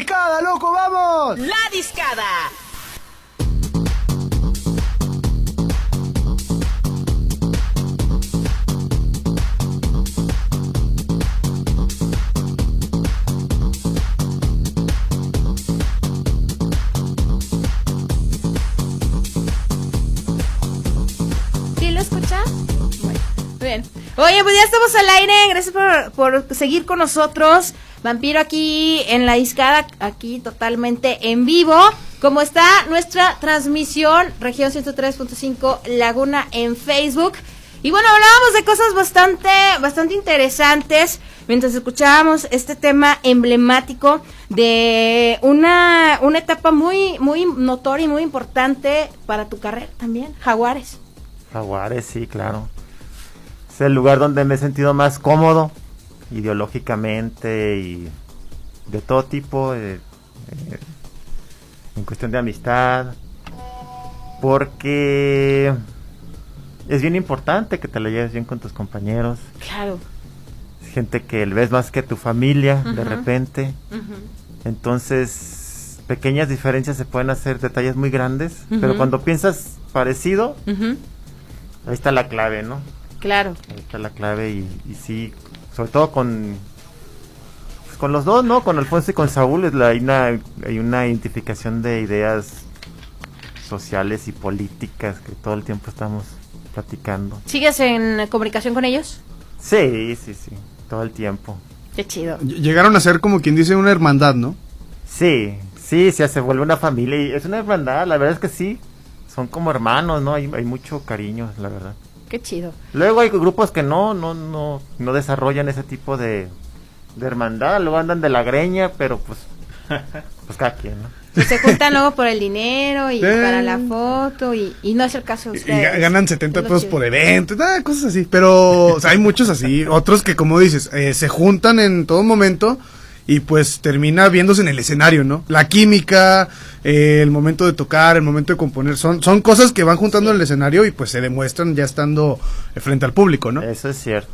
discada, loco, vamos! La discada. ¿Sí lo escuchas? Bueno, bien. Oye, pues ya estamos al aire. Gracias por, por seguir con nosotros. Vampiro aquí en la discada, aquí totalmente en vivo. Como está nuestra transmisión, región 103.5 Laguna en Facebook. Y bueno, hablábamos de cosas bastante, bastante interesantes mientras escuchábamos este tema emblemático de una, una etapa muy, muy notoria y muy importante para tu carrera también, Jaguares. Jaguares, sí, claro. Es el lugar donde me he sentido más cómodo, ideológicamente y de todo tipo, eh, eh, en cuestión de amistad, porque es bien importante que te la lleves bien con tus compañeros. Claro. Gente que ves más que tu familia de repente. Entonces, pequeñas diferencias se pueden hacer detalles muy grandes, pero cuando piensas parecido, ahí está la clave, ¿no? Claro. Ahí está la clave y, y sí, sobre todo con pues, con los dos, ¿no? Con Alfonso y con Saúl es la, hay, una, hay una identificación de ideas sociales y políticas que todo el tiempo estamos platicando. ¿Sigues en comunicación con ellos? Sí, sí, sí, todo el tiempo. Qué chido. Llegaron a ser como quien dice una hermandad, ¿no? Sí, sí, sí, se vuelve una familia y es una hermandad, la verdad es que sí, son como hermanos, ¿no? Hay, hay mucho cariño, la verdad. Qué chido. Luego hay grupos que no, no, no, no desarrollan ese tipo de, de hermandad, luego andan de la greña, pero pues, pues cada quien, ¿no? Y se juntan luego por el dinero y Eh. para la foto y, y no es el caso de Y ustedes. ga- ganan 70 Es lo pesos por evento, ah, cosas así. Pero o sea, hay muchos así, otros que como dices, eh, se juntan en todo momento y pues termina viéndose en el escenario, ¿no? La química, eh, el momento de tocar, el momento de componer, son, son cosas que van juntando en el escenario y pues se demuestran ya estando eh, frente al público, ¿no? Eso es cierto,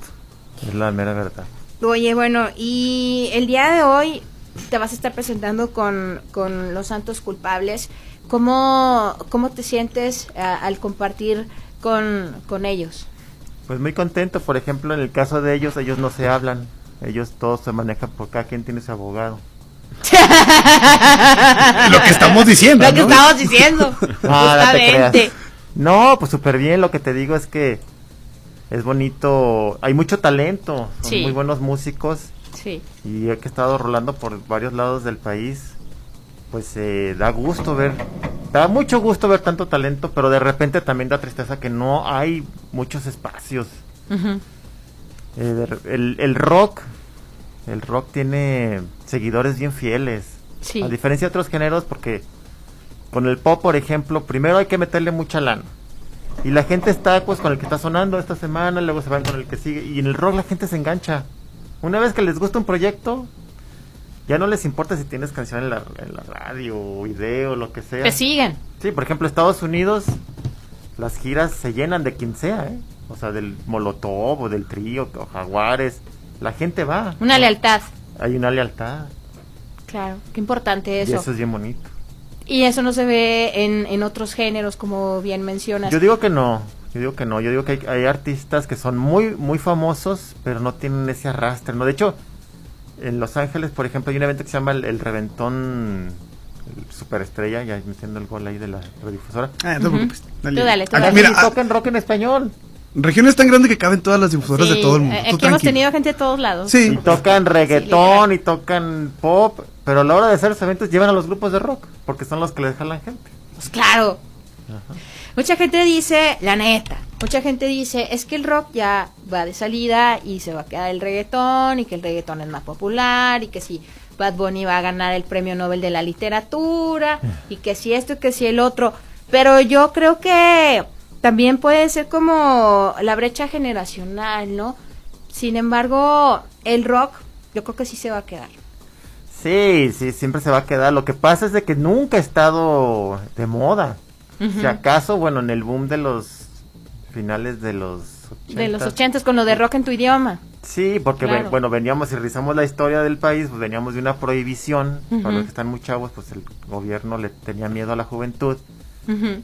es la mera verdad. Oye, bueno, y el día de hoy te vas a estar presentando con, con Los Santos Culpables. ¿Cómo, cómo te sientes ah, al compartir con, con ellos? Pues muy contento, por ejemplo, en el caso de ellos, ellos no se hablan, ellos todos se manejan por cada quien tiene su abogado. Lo que estamos diciendo, Lo que ¿no? estamos diciendo. No justamente. No, pues súper bien, lo que te digo es que es bonito, hay mucho talento, son Sí. muy buenos músicos Sí. y he que he estado rolando por varios lados del país, pues eh, da gusto ver da mucho gusto ver tanto talento, pero de repente también da tristeza que no hay muchos espacios. Ujú. Eh, el, el rock, el rock tiene seguidores bien fieles. Sí. A diferencia de otros géneros, porque con el pop, por ejemplo, primero hay que meterle mucha lana. Y la gente está pues con el que está sonando esta semana, luego se van con el que sigue. Y en el rock la gente se engancha. Una vez que les gusta un proyecto, ya no les importa si tienes canción en la, en la radio, o video, lo que sea. Te siguen. Sí, por ejemplo, Estados Unidos, las giras se llenan de quien sea, ¿eh? O sea, del Molotov o del Trío o Jaguares. La gente va. Una lealtad. Hay una lealtad. Claro, qué importante Y eso. eso es bien bonito. Y eso no se ve en, en otros géneros, como bien mencionas. Yo digo que no. Yo digo que no. Yo digo que hay, hay artistas que son muy, muy famosos, pero no tienen ese arrastre, ¿no? De hecho, en Los Ángeles, por ejemplo, hay un evento que se llama el, el Reventón el Superestrella, ya metiendo el gol ahí de la radiodifusora. Ah, no Ujú. preocupes. Dale. Tú dale, tú Acá, dale. mira, y ah, tocan rock en español. Región es tan grande que caben todas las difusoras de todo el mundo. eh, Tú Aquí hemos tranquilo. tenido gente de todos lados. Sí. Y tocan reggaetón y tocan pop, pero a la hora de hacer los eventos llevan a los grupos de rock, porque son los que les jalan gente. Pues claro. Mucha gente dice, la neta, mucha gente dice, es que el rock ya va de salida y se va a quedar el reggaetón y que el reggaetón es más popular y que si Bad Bunny va a ganar el premio Nobel de la literatura y que si esto y que si el otro. Pero yo creo que también puede ser como la brecha generacional, ¿no? Sin embargo, el rock yo creo que sí se va a quedar. Sí, sí, siempre se va a quedar. Lo que pasa es de que nunca ha estado de moda. Si acaso, bueno, en el boom de los finales de los De los 80s. ochentas con lo de rock en tu idioma. Sí, porque Claro. bueno, veníamos, si revisamos la historia del país, pues veníamos de una prohibición, para los que están muy chavos, pues el gobierno le tenía miedo a la juventud Ujú.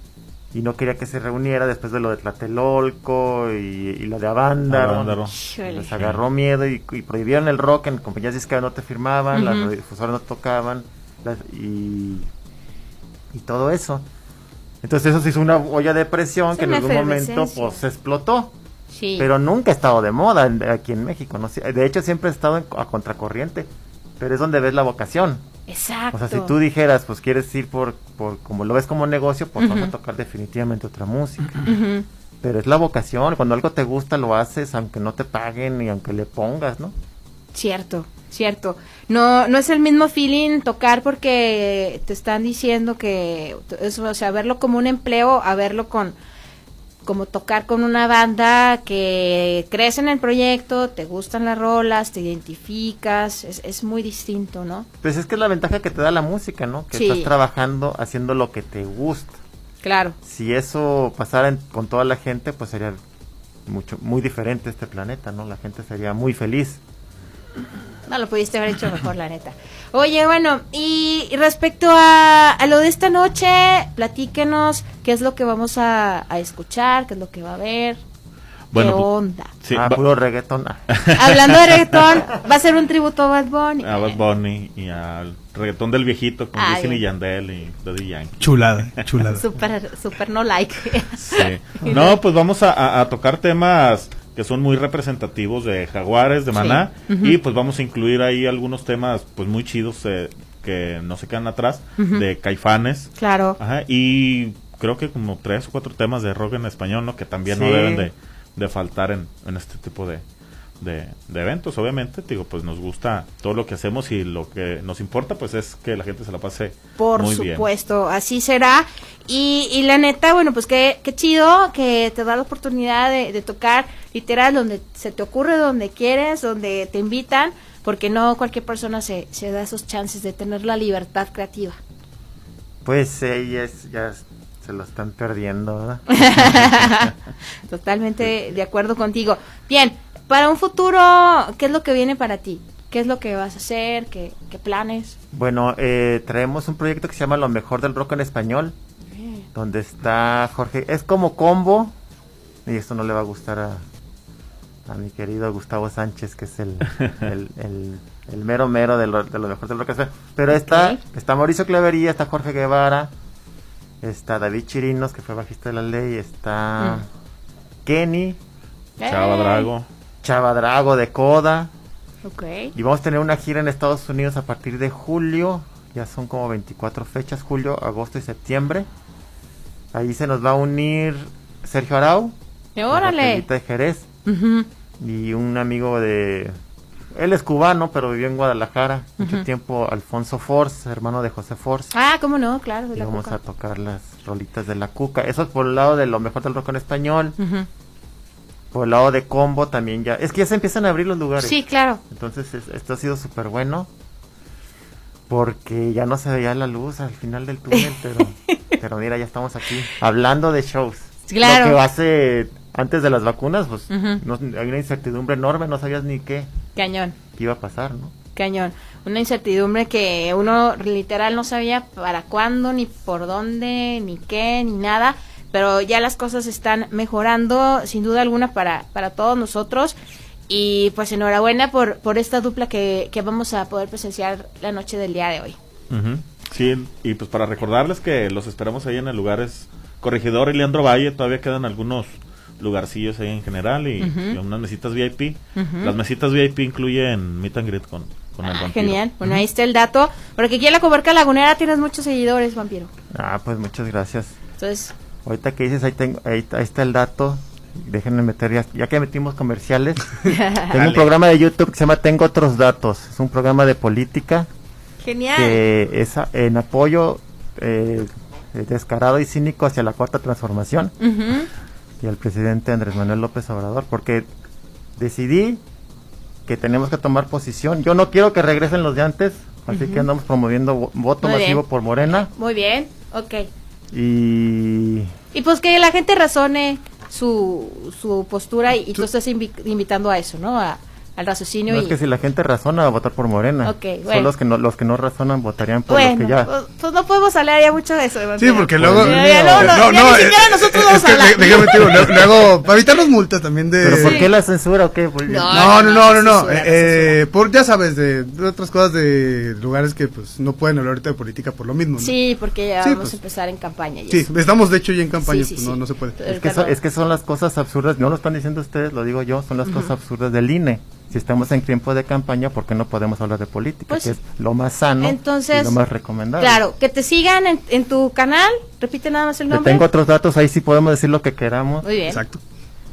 Y no quería que se reuniera después de lo de Tlatelolco y, y lo de Avándaro. Les agarró miedo y, y prohibieron el rock, en compañías disqueras no te firmaban, las Ujú. radiodifusoras no tocaban las- y, y todo eso. Entonces eso se hizo una olla de presión Es que en algún momento pues explotó. Sí. Pero nunca ha estado de moda en- aquí en México. ¿no? De hecho, siempre ha estado en- a contracorriente. Pero es donde ves la vocación. Exacto. O sea, si tú dijeras, pues quieres ir por, por como lo ves como negocio, pues vas Ujú. a tocar definitivamente otra música. Pero es la vocación. Cuando algo te gusta, lo haces, aunque no te paguen y aunque le pongas, ¿no? Cierto, cierto. No, no es el mismo feeling tocar porque te están diciendo que, es, o sea, verlo como un empleo, a verlo con, como tocar con una banda que crees en el proyecto, te gustan las rolas, te identificas, es, es muy distinto, ¿no? Pues es que es la ventaja que te da la música, ¿no? Que Sí. estás trabajando haciendo lo que te gusta. Claro. Si eso pasara en- con toda la gente, pues sería mucho muy diferente este planeta, ¿no? La gente sería muy feliz. No lo pudiste haber hecho mejor, la neta. Oye, bueno, y respecto a, a lo de esta noche, platíquenos qué es lo que vamos a, a escuchar, qué es lo que va a haber, Bueno, qué pues, onda. Sí, ah, puro reggaetón. Hablando de reggaetón, va a ser un tributo a Bad Bunny. a Bad Bunny y al reggaetón del viejito con. Wisin y Yandel y Daddy Yankee. Chulada, chulada. Super, super no like. Sí. No, pues vamos a, a- a tocar temas que son muy representativos de Jaguares, de Maná, Sí. Y pues vamos a incluir ahí algunos temas pues muy chidos eh, que no se quedan atrás, de Caifanes, Claro. Ajá, y creo que como tres o cuatro temas de rock en español, ¿no? Que también no deben de, de faltar en, en este tipo de, de, de eventos, obviamente. Digo, pues nos gusta todo lo que hacemos y lo que nos importa, pues es que la gente se la pase Por muy bien. supuesto, así será. Y, y la neta, bueno, pues qué, qué chido que te da la oportunidad de, de tocar literal donde se te ocurre, donde quieres, donde te invitan, porque no cualquier persona se, se da esos chances de tener la libertad creativa. Pues ellas ya se lo están perdiendo, ¿verdad? Totalmente de acuerdo contigo. Bien, para un futuro, ¿qué es lo que viene para ti? ¿Qué es lo que vas a hacer? ¿Qué, qué planes? Bueno, eh, traemos un proyecto que se llama Lo mejor del rock en español, donde está Jorge. Es como combo, y esto no le va a gustar a, a mi querido Gustavo Sánchez, que es el, el, el- el mero mero de lo, de lo mejor del rock en español. Pero está, está Mauricio Clavería, está Jorge Guevara, está David Chirinos, que fue bajista de la ley, está Mm. Kenny, Chava Drago. Chava Drago de Coda. Ok. Y vamos a tener una gira en Estados Unidos a partir de julio. Ya son como 24 fechas, julio, agosto y septiembre. Ahí se nos va a unir Sergio Arau, Órale. De Jerez, y un amigo de... Él es cubano, pero vivió en Guadalajara mucho Ujú. tiempo, Alfonso Force, hermano de José Force. Ah, cómo no, claro. de y la vamos Cuca. a tocar las rolitas de la cuca. Eso es por el lado de lo mejor del rock en español. Ujú. Por el lado de combo también ya. Es que ya se empiezan a abrir los lugares. Sí, claro. Entonces es- esto ha sido súper bueno. Porque ya no se veía la luz al final del túnel, pero, pero mira, ya estamos aquí. Hablando de shows. Claro. Lo que hace antes de las vacunas, pues Ujú. no- hay una incertidumbre enorme, no sabías ni qué, Cañón. qué iba a pasar, ¿no? Cañón. Una incertidumbre que uno literal no sabía para cuándo, ni por dónde, ni qué, ni nada. Pero ya las cosas están mejorando, sin duda alguna, para, para todos nosotros. Y pues enhorabuena por, por esta dupla que, que vamos a poder presenciar la noche del día de hoy. Ujú. Sí, y pues para recordarles que los esperamos ahí en el lugar es Corregidor y Leandro Valle, todavía quedan algunos lugarcillos ahí en general y, Ujú. y unas mesitas VIP. Ujú. Las mesitas VIP incluyen meet and greet con, con el Ah, vampiro. genial. Bueno, ahí está el dato. Porque aquí en la comarca lagunera tienes muchos seguidores, vampiro. Ah, pues muchas gracias. Entonces, Ahorita que dices, ahí, tengo, ahí, ahí está el dato. Déjenme meter, ya, ya que metimos comerciales. tengo un programa de YouTube que se llama Tengo otros datos. Es un programa de política genial. que es en apoyo eh, descarado y cínico hacia la cuarta transformación y al presidente Andrés Manuel López Obrador, porque decidí que tenemos que tomar posición. Yo no quiero que regresen los de antes, así que andamos promoviendo vo- voto Muy masivo bien. por Morena Muy bien. Ok. Y Y pues que la gente razone su, su postura y, y tú estás invi- invitando a eso, ¿no? A- al raciocinio no y... es que si la gente razona va a votar por Morena. Ok, bueno. Son los que no los que no razonan votarían por bueno, lo que ya. pues, pues no podemos hablar ya mucho de eso. Sí, porque luego. Ya, luego no- ya ni siquiera eh, nosotros vamos es que a hablar. déjame digo, luego, para evitarnos multas también de. Pero ¿por Sí. qué la censura o qué? Pues, No. No, no, no, no, no. censura, eh, eh, por, ya sabes, de, de otras cosas de lugares que pues no pueden hablar ahorita de política por lo mismo. ¿no? Sí, porque ya Sí, vamos pues. a empezar en campaña. y Sí, eso. estamos de hecho ya en campaña, Sí, sí, pues no, sí. no se puede. Es que, son, es que son las cosas absurdas, no lo están diciendo ustedes, lo digo yo, son las cosas absurdas del INE. Si estamos en tiempo de campaña, ¿por qué no podemos hablar de política? Pues, que es lo más sano entonces, y lo más recomendable. Claro, que te sigan en, en tu canal. Repite nada más el Te nombre. tengo otros datos, ahí sí podemos decir lo que queramos. Muy bien. Exacto.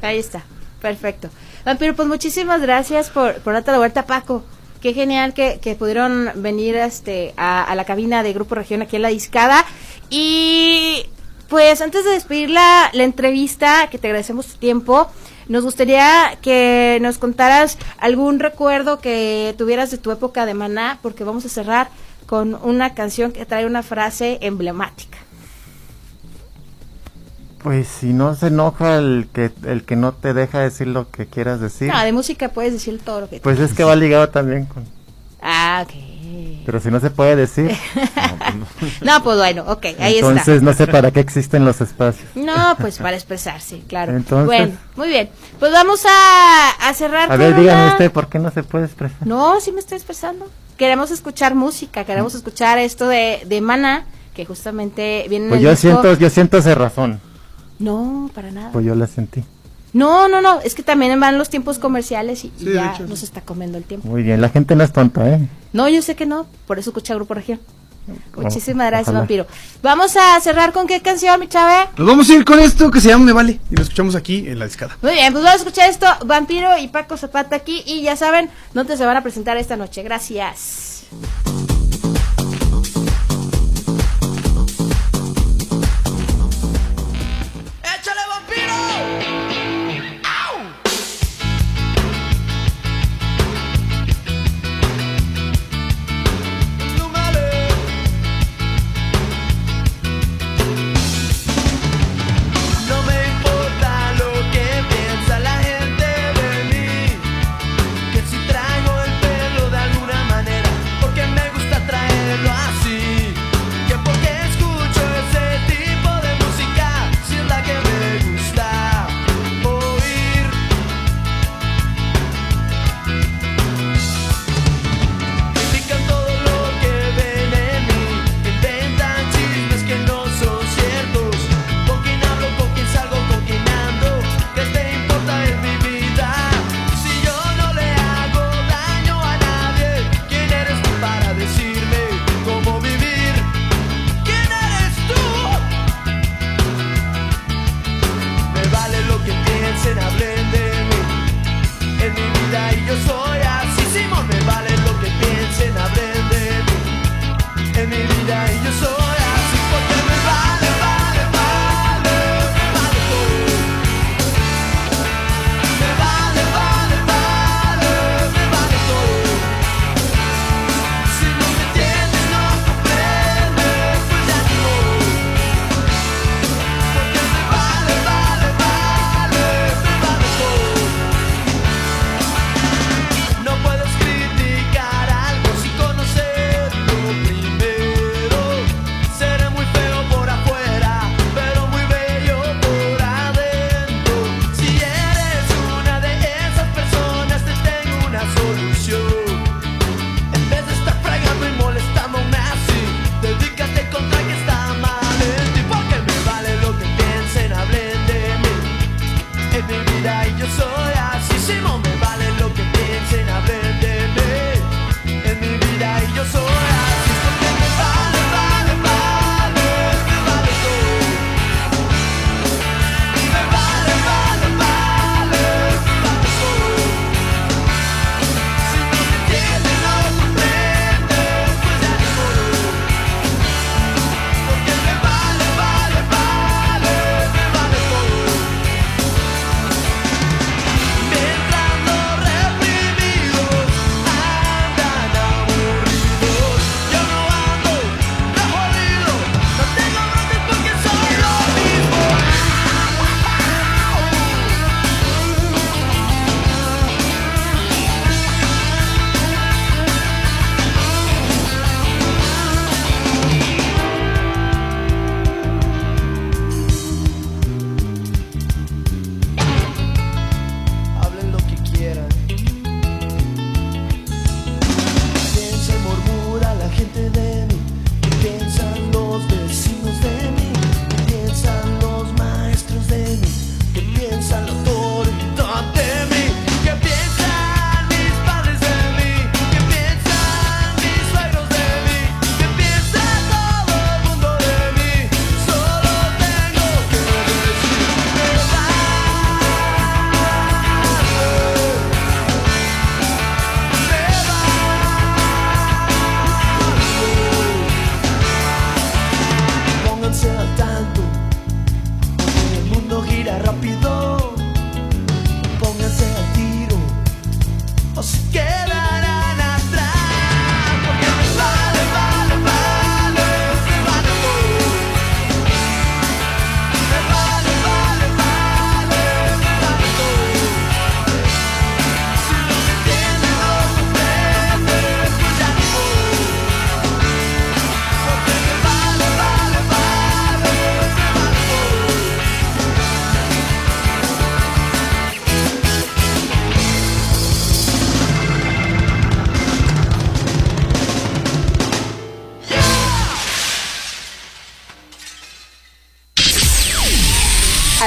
Ahí está, perfecto. Vampiro, pues muchísimas gracias por, por darte la vuelta, Paco. Qué genial que, que pudieron venir este, a, a la cabina de Grupo Región aquí en La Discada. Y pues antes de despedir la, la entrevista, que te agradecemos tu tiempo, nos gustaría que nos contaras algún recuerdo que tuvieras de tu época de Maná, porque vamos a cerrar con una canción que trae una frase emblemática. Pues si no se enoja el que el que no te deja decir lo que quieras decir, No, de música puedes decir todo lo que pues es que va ligado también con... Ah, ok. Pero si no se puede decir, No, pues bueno, ok, ahí entonces no sé para qué existen los espacios. está. No, pues para expresarse, claro. Entonces- bueno, muy bien. Pues vamos a, a cerrar A ver, dígame una- usted, ¿por qué no se puede expresar? No, sí me estoy expresando. Queremos escuchar música, queremos escuchar esto de, de Mana, que justamente viene en Pues el yo disco. siento, yo siento esa razón, No, para nada. pues yo la sentí. No, no, no, es que también van los tiempos comerciales y, y Sí, de ya hecho, sí. nos está comiendo el tiempo. Muy bien, la gente no es tonta, ¿eh? No, yo sé que no, por eso escucha Grupo Región. Muchísimas gracias, ojalá. Vampiro. Vamos a cerrar con qué canción, mi chave. Nos vamos a ir con esto que se llama Me Vale y lo escuchamos aquí en la discada. Muy bien, pues vamos a escuchar esto, Vampiro y Paco Zapata aquí y ya saben dónde se van a presentar esta noche. Gracias.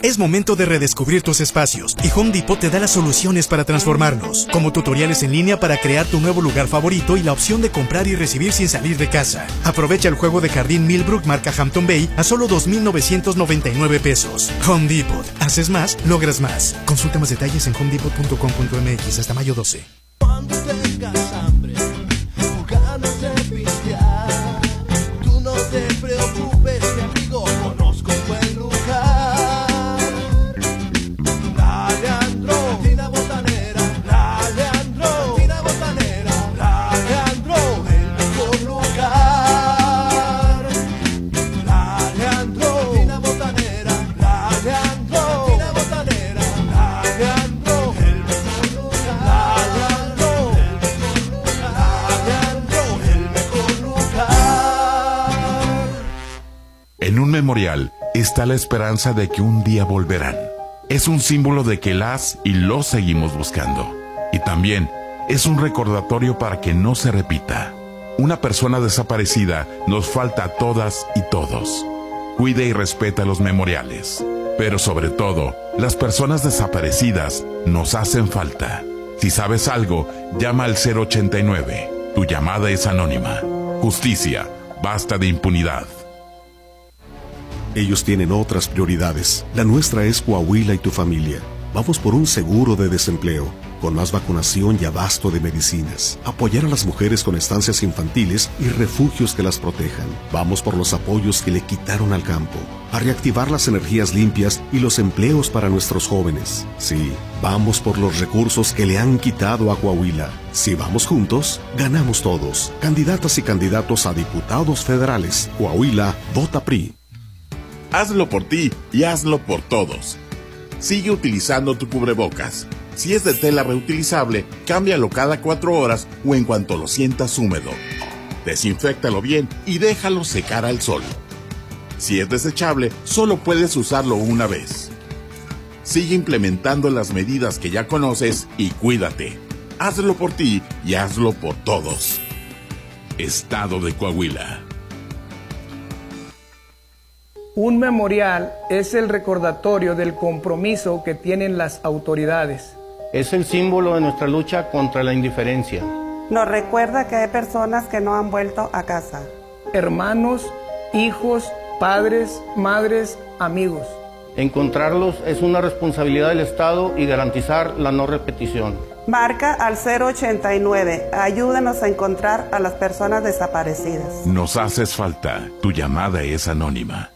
Es momento de redescubrir tus espacios y Home Depot te da las soluciones para transformarlos, como tutoriales en línea para crear tu nuevo lugar favorito y la opción de comprar y recibir sin salir de casa. Aprovecha el juego de jardín Millbrook marca Hampton Bay a solo 2.999 pesos. Home Depot. Haces más, logras más. Consulta más detalles en homedepot.com.mx hasta mayo 12. Está la esperanza de que un día volverán. Es un símbolo de que las y los seguimos buscando. Y también es un recordatorio para que no se repita. Una persona desaparecida nos falta a todas y todos. Cuide y respeta los memoriales. Pero sobre todo, las personas desaparecidas nos hacen falta. Si sabes algo, llama al 089. Tu llamada es anónima. Justicia, basta de impunidad. Ellos tienen otras prioridades. La nuestra es Coahuila y tu familia. Vamos por un seguro de desempleo, con más vacunación y abasto de medicinas. Apoyar a las mujeres con estancias infantiles y refugios que las protejan. Vamos por los apoyos que le quitaron al campo. A reactivar las energías limpias y los empleos para nuestros jóvenes. Sí, vamos por los recursos que le han quitado a Coahuila. Si vamos juntos, ganamos todos. Candidatas y candidatos a diputados federales. Coahuila, vota PRI. Hazlo por ti y hazlo por todos. Sigue utilizando tu cubrebocas. Si es de tela reutilizable, cámbialo cada cuatro horas o en cuanto lo sientas húmedo. Desinféctalo bien y déjalo secar al sol. Si es desechable, solo puedes usarlo una vez. Sigue implementando las medidas que ya conoces y cuídate. Hazlo por ti y hazlo por todos. Estado de Coahuila. Un memorial es el recordatorio del compromiso que tienen las autoridades. Es el símbolo de nuestra lucha contra la indiferencia. Nos recuerda que hay personas que no han vuelto a casa. Hermanos, hijos, padres, madres, amigos. Encontrarlos es una responsabilidad del Estado y garantizar la no repetición. Marca al 089. Ayúdanos a encontrar a las personas desaparecidas. Nos haces falta. Tu llamada es anónima.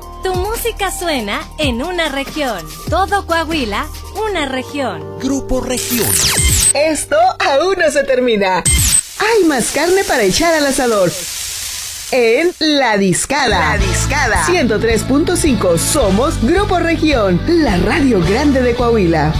Tu música suena en una región. Todo Coahuila, una región. Grupo Región. Esto aún no se termina. Hay más carne para echar al asador. En La Discada. La Discada. 103.5. Somos Grupo Región, la radio grande de Coahuila.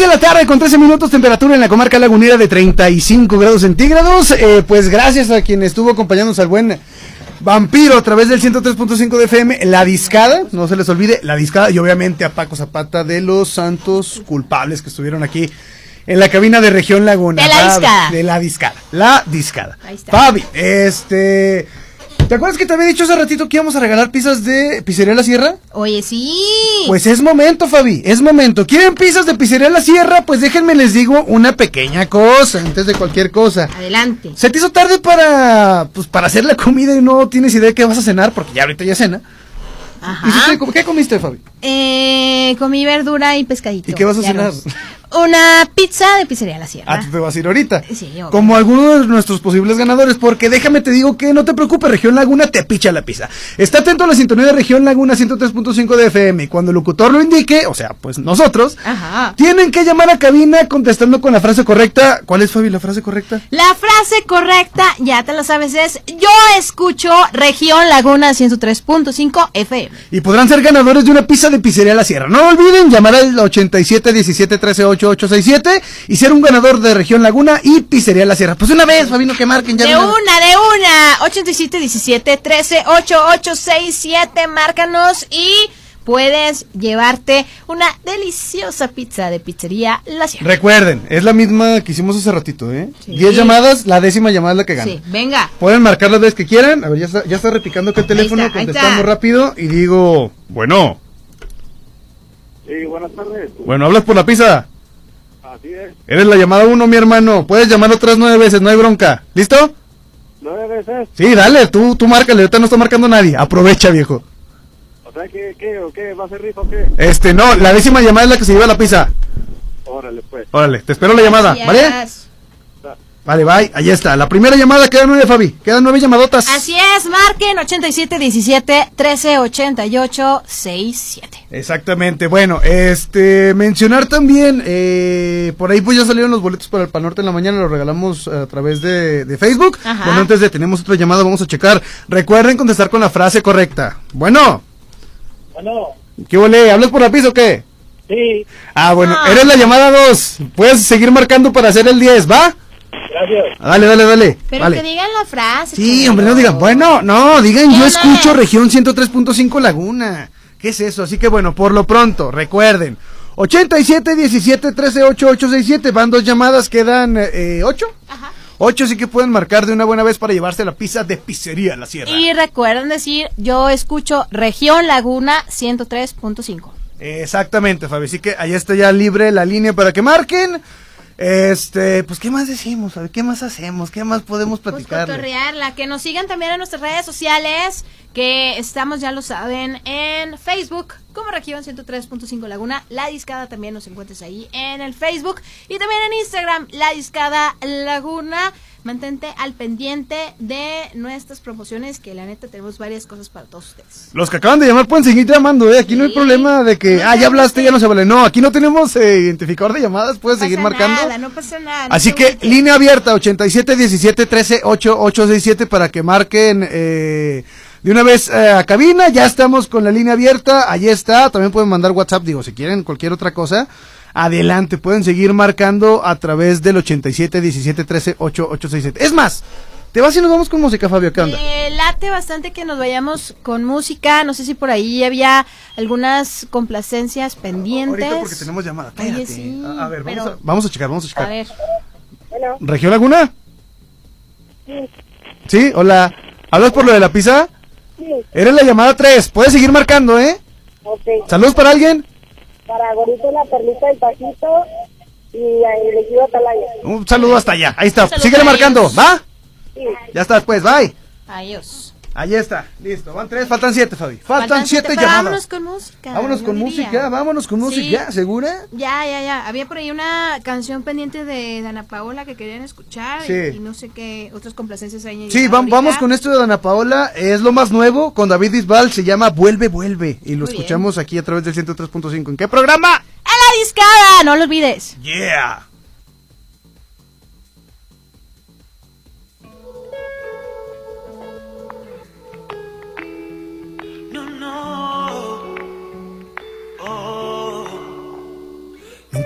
De la tarde con 13 minutos, temperatura en la comarca lagunera de 35 grados centígrados. Eh, pues gracias a quien estuvo acompañándonos al buen vampiro a través del 103.5 de FM, La Discada, no se les olvide, La Discada, y obviamente a Paco Zapata de los santos culpables que estuvieron aquí en la cabina de Región Laguna. De La Discada. De La Discada. La Discada. Ahí está. Fabi, este... ¿Te acuerdas que te había dicho hace ratito que íbamos a regalar pizzas de Pizzería La Sierra? Oye, sí. Pues es momento, Fabi, es momento. ¿Quieren pizzas de Pizzería La Sierra? Pues déjenme les digo una pequeña cosa, antes de cualquier cosa. Adelante. ¿Se te hizo tarde para, pues, para hacer la comida y no tienes idea de qué vas a cenar? Porque ya ahorita ya cena. Ajá. ¿Qué comiste, Fabi? Eh, comí verdura y pescadito. ¿Y qué vas a cenar? Una pizza de pizzería La Sierra. Ah, tú te vas a ir ahorita. Sí, yo. Como algunos de nuestros posibles ganadores, porque déjame te digo que no te preocupes, Región Laguna te picha la pizza. Está atento a la sintonía de Región Laguna 103.5 de FM y cuando el locutor lo indique, o sea, pues nosotros, Ajá. tienen que llamar a cabina contestando con la frase correcta. ¿Cuál es, Fabi, la frase correcta? La frase correcta, ya te lo sabes, es yo escucho Región Laguna 103.5 FM. Y podrán ser ganadores de una pizza de pizzería La Sierra. No olviden llamar al 87 17 13 8867 y ser un ganador de Región Laguna y pizzería La Sierra. Pues una vez, Fabino, que marquen ya. De una, de una. 87 17 13 8867. Márcanos y puedes llevarte una deliciosa pizza de pizzería La Sierra. Recuerden, es la misma que hicimos hace ratito, ¿eh? Sí. 10 llamadas, la décima llamada es la que gana. Sí, venga. Pueden marcar las veces que quieran. A ver, ya está, ya está repicando que el teléfono, está, contestamos rápido y digo, bueno, Sí, buenas tardes. bueno, hablas por la pizza. Así es. Eres la llamada uno, mi hermano. Puedes llamar otras nueve veces, no hay bronca. ¿Listo? ¿Nueve veces? Sí, dale, tú, tú márcale, ahorita no está marcando nadie. Aprovecha, viejo. O sea, ¿qué, qué, o qué? ¿Va a ser rifa o qué? Este, no, la décima llamada es la que se lleva la pizza. Órale, pues. Órale, te espero la llamada, ¿vale? Gracias. Vale, bye. Ahí está. La primera llamada queda nueve, Fabi. Quedan nueve llamadotas. Así es, marquen 8717 1388 67. Exactamente. Bueno, este, mencionar también, eh, por ahí pues ya salieron los boletos para el Panorte en la mañana, los regalamos a través de, de Facebook. Ajá. Bueno, antes de tenemos otra llamada, vamos a checar. Recuerden contestar con la frase correcta. Bueno, Bueno, ¿qué volé? ¿Hablas por la pista o qué? sí, Ah, bueno, eres la llamada 2. Puedes seguir marcando para hacer el 10, ¿va? Gracias. Dale, dale, dale. Pero vale. que digan la frase. Sí, hombre, no digan, bueno, no, digan yo escucho región 103.5 Laguna. ¿Qué es eso? Así que bueno, por lo pronto, recuerden. 87 17 13 8 867 van dos llamadas, quedan eh, 8. Ajá. 8 sí que pueden marcar de una buena vez para llevarse la pizza de pizzería La Sierra. Y recuerden decir, yo escucho Región Laguna 103.5. Exactamente, Fabi. Así que ahí está ya libre la línea para que marquen. Este, pues qué más decimos, Fabi? ¿Qué más hacemos? ¿Qué más podemos platicar? Cotorrearla, que nos sigan también en nuestras redes sociales, que estamos, ya lo saben, en Facebook, como Región 103.5 Laguna. La Discada también nos encuentres ahí en el Facebook. Y también en Instagram, La Discada Laguna. Mantente al pendiente de nuestras promociones, que la neta tenemos varias cosas para todos ustedes. Los que acaban de llamar pueden seguir llamando, ¿eh? Aquí no hay problema de que, ah, ya hablaste, ya no se vale. No, aquí no tenemos eh, identificador de llamadas, puedes seguir pasa marcando. Nada, no pasa nada. no Así se que agüiten. línea abierta 87 17 13 8 867 para que marquen eh, de una vez eh, a cabina. Ya estamos con la línea abierta. Ahí está. También pueden mandar WhatsApp. Digo, si quieren cualquier otra cosa. Adelante, pueden seguir marcando a través del 87 17 13 8 867. Es más, te vas y nos vamos con música, Fabio. ¿Qué onda? Eh, late bastante que nos vayamos con música. No sé si por ahí había algunas complacencias pendientes. Ahorita porque tenemos llamada. Oye, Espérate. sí, a, a ver, vamos, pero- a, vamos a checar, vamos a checar. A ver. ¿Región Laguna? Sí, hola. ¿Hablas por lo de la pizza? Sí. Eres la llamada 3. Puedes seguir marcando, ¿eh? Ok. ¿Saludos para alguien? Para Gorito la perlita del Pajito y el ejido Atalaya. Un saludo hasta allá. Ahí está. Síguele marcando. ¿Va? Sí. Ya está, pues. Bye. Adiós. Ahí está. Listo. Van tres. Faltan siete, Fabi. Faltan, Faltan siete, siete, llamadas. Vámonos con música. Vámonos con diría. música. Vámonos con música. Sí. ¿Ya? ¿Segura? Ya, ya, ya. Había por ahí una canción pendiente de Dana Paola que querían escuchar Sí. y, y no sé qué otras complacencias hay. Sí, vam- vamos con esto de Dana Paola. Es lo más nuevo con David Bisbal. Se llama Vuelve, Vuelve. Y lo Muy escuchamos aquí a través del 103.5. ¿En qué programa? ¡A la discada! No lo olvides. Yeah.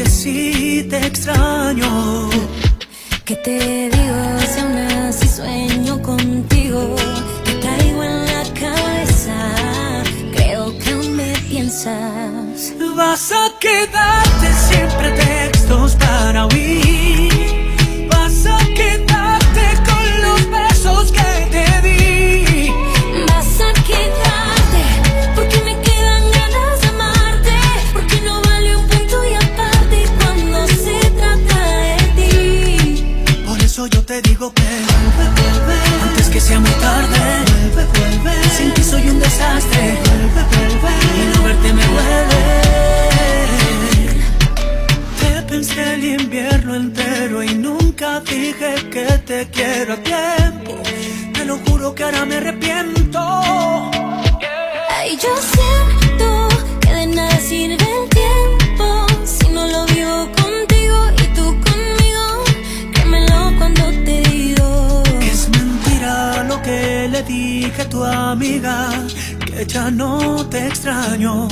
porque sí te extraño. ¿Qué te digo si aún así sueño contigo? Te traigo en la cabeza, creo que aún me piensas. Vas a quedarte siempre textos para huir. Te pensé el invierno entero y nunca dije que te quiero a tiempo. Te lo juro que ahora me arrepiento. Ay, yo siento que de nada sirve el tiempo si no lo vivo contigo y tú conmigo. Créemelo cuando te digo. Es mentira lo que le dije a tu amiga, que ya no te extraño,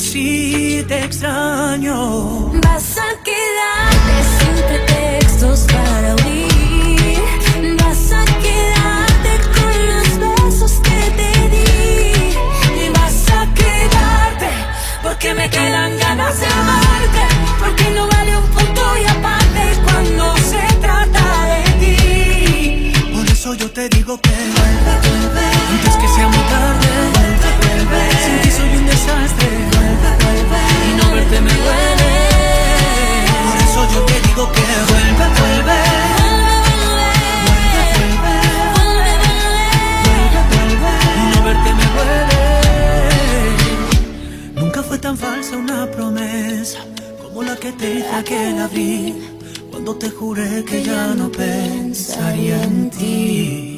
sí te extraño. Vas a quedarte sin pretextos para huir. Vas a quedarte con los besos que te di. Y vas a quedarte, porque me quedan ganas de amarte, porque no vale un punto y aparte cuando se trata de ti. Por eso yo te digo siempre me duele. Por eso yo te digo que vuelve, vuelve. Nunca fue Tan falsa una promesa como la que te hice aquel abril, cuando te juré que ya no pensaría en ti.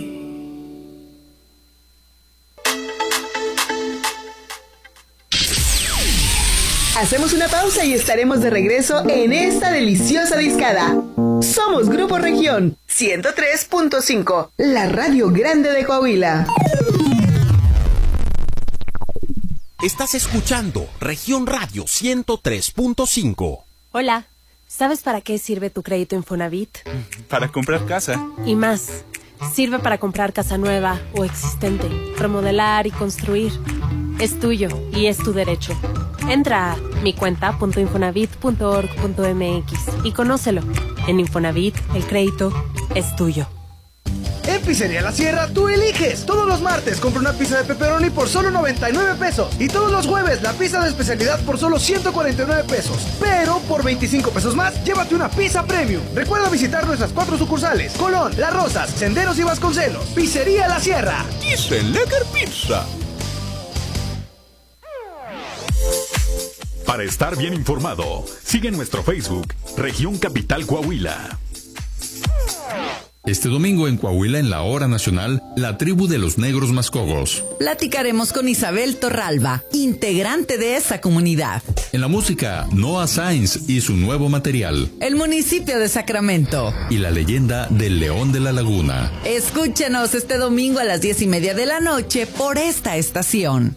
Hacemos una pausa y estaremos de regreso en esta deliciosa discada. Somos Grupo Región 103.5, la radio grande de Coahuila. Estás escuchando Región Radio 103.5. Hola, ¿sabes para qué sirve tu crédito Infonavit? Para comprar casa. Y más, sirve para comprar casa nueva o existente, remodelar y construir. Es tuyo y es tu derecho. Entra a micuenta.infonavit.org.mx y conócelo. En Infonavit, el crédito es tuyo. En Pizzería La Sierra, tú eliges. Todos los martes compra una pizza de pepperoni por solo 99 pesos. Y todos los jueves, la pizza de especialidad por solo 149 pesos. Pero por 25 pesos más, llévate una pizza premium. Recuerda visitar nuestras cuatro sucursales: Colón, Las Rosas, Senderos y Vasconcelos. Pizzería La Sierra. Dice Lecker Pizza. Para estar bien informado, sigue nuestro Facebook, Región Capital Coahuila. Este domingo en Coahuila, en la hora nacional, la tribu de los negros mascogos. Platicaremos con Isabel Torralba, integrante de esa comunidad. En la música, Noah Sainz y su nuevo material. El municipio de Sacramento. Y la leyenda del León de la Laguna. Escúchenos este domingo a las diez y media de la noche por esta estación.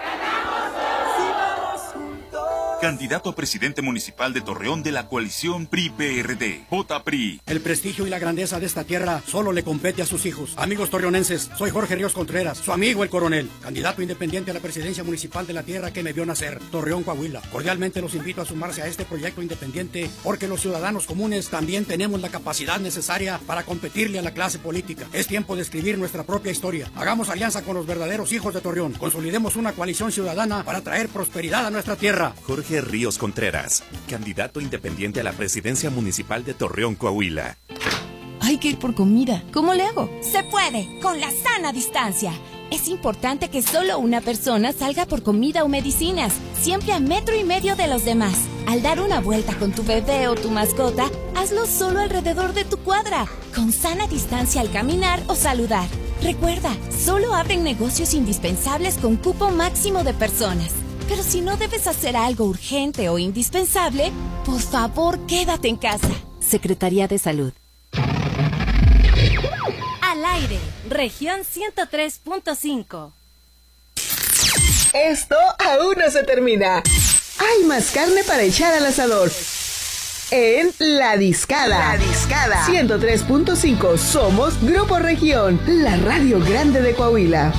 Candidato a presidente municipal de Torreón de la coalición PRI-PRD. Vota PRI. El prestigio y la grandeza de esta tierra solo le compete a sus hijos. Amigos torreonenses, soy Jorge Ríos Contreras, su amigo el coronel, candidato independiente a la presidencia municipal de la tierra que me vio nacer, Torreón, Coahuila. Cordialmente los invito a sumarse a este proyecto independiente porque los ciudadanos comunes también tenemos la capacidad necesaria para competirle a la clase política. Es tiempo de escribir nuestra propia historia. Hagamos alianza con los verdaderos hijos de Torreón. Consolidemos una coalición ciudadana para traer prosperidad a nuestra tierra. Jorge Ríos Contreras, candidato independiente a la presidencia municipal de Torreón, Coahuila. Hay que ir por comida. ¿Cómo le hago? Se puede, con la sana distancia. Es importante que solo una persona salga por comida o medicinas, siempre a metro y medio de los demás. Al dar una vuelta con tu bebé o tu mascota, hazlo solo alrededor de tu cuadra, con sana distancia al caminar o saludar. Recuerda, solo abren negocios indispensables con cupo máximo de personas. Pero si no debes hacer algo urgente o indispensable, por favor quédate en casa. Secretaría de Salud. Al aire, región 103.5. Esto aún no se termina. Hay más carne para echar al asador. En La Discada. La Discada. 103.5. Somos Grupo Región, la radio grande de Coahuila.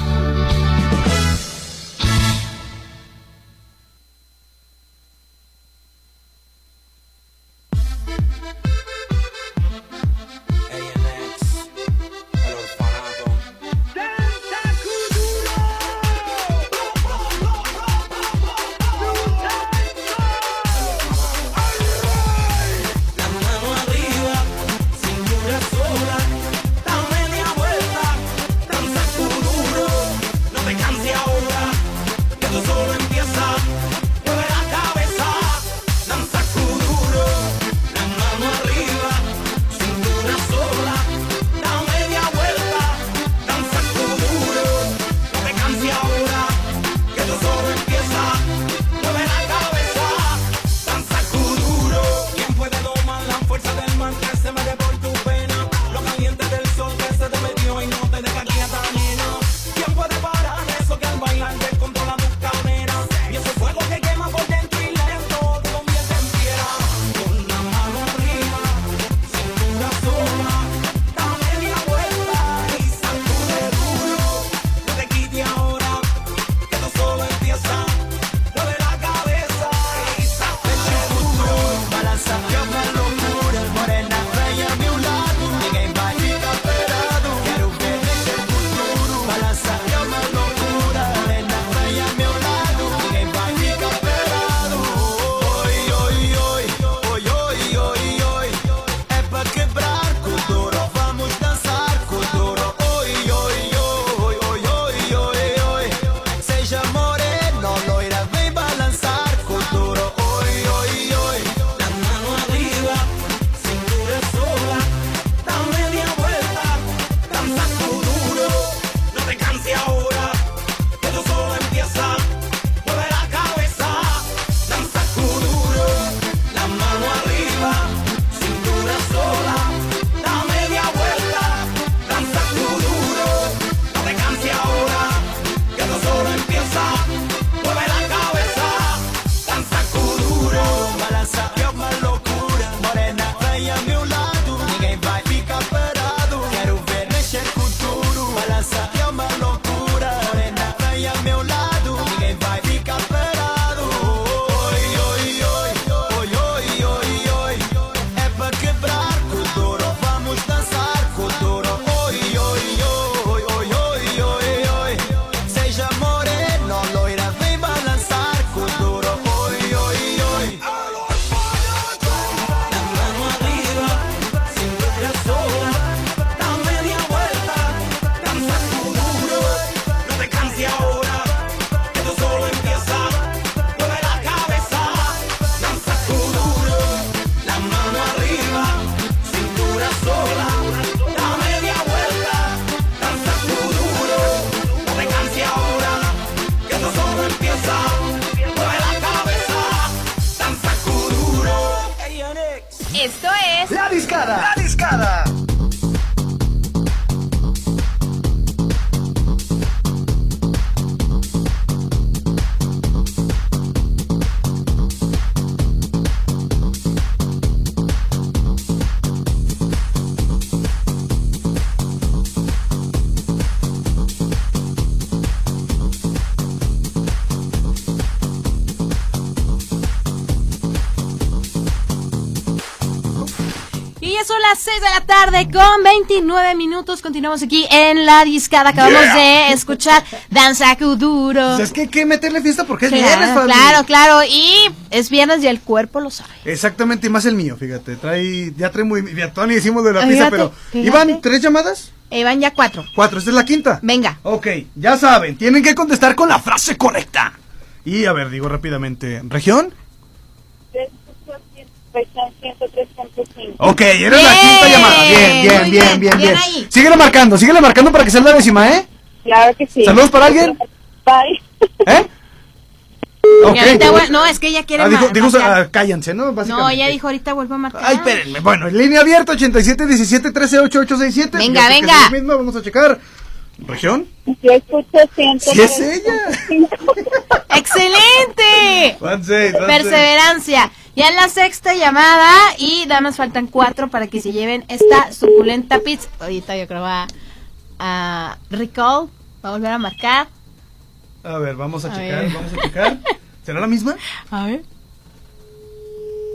6 de la tarde con 29 minutos. Continuamos aquí en la discada. Acabamos Yeah. de escuchar Danza Kuduro. Pues es que hay que meterle fiesta porque es Claro, viernes, Fabi. claro, claro. Y es viernes y el cuerpo lo sabe. Exactamente, y más el mío, fíjate. Trae, ya trae muy. Ya Tony decimos de la Ay, pizza, fíjate, pero. fíjate. ¿Iban tres llamadas? Eh, van ya cuatro. Cuatro, esta es la quinta. Venga. Ok, ya saben, tienen que contestar con la frase correcta. Y a ver, digo rápidamente, ¿región? Región 103.5. Ok, eres la quinta llamada. Bien, bien, Muy bien, bien, bien. Síguele marcando, síguele marcando para que sea la décima, ¿eh? Claro que sí. ¿Saludos para alguien? Bye. ¿Eh? Ok. Y ahorita vuel- no, es que ella quiere Ah, dijo, dijo, ah, cállense, ¿no? No, ella dijo ahorita vuelvo a marcar. Ay, espérenme. Bueno, en línea abierta, 87 17 13 8867. Venga, Yo sé que venga. es la misma, vamos a checar. ¿Región? Yo escucho 103. Sí, es ella. ¡Excelente! One six, one Perseverancia. Ya en la sexta llamada y nada más faltan cuatro para que se lleven esta suculenta pizza. Ahorita yo creo va a recall. Va a volver a marcar. A ver, vamos a, A checar, ver. vamos a checar. ¿Será la misma? A ver.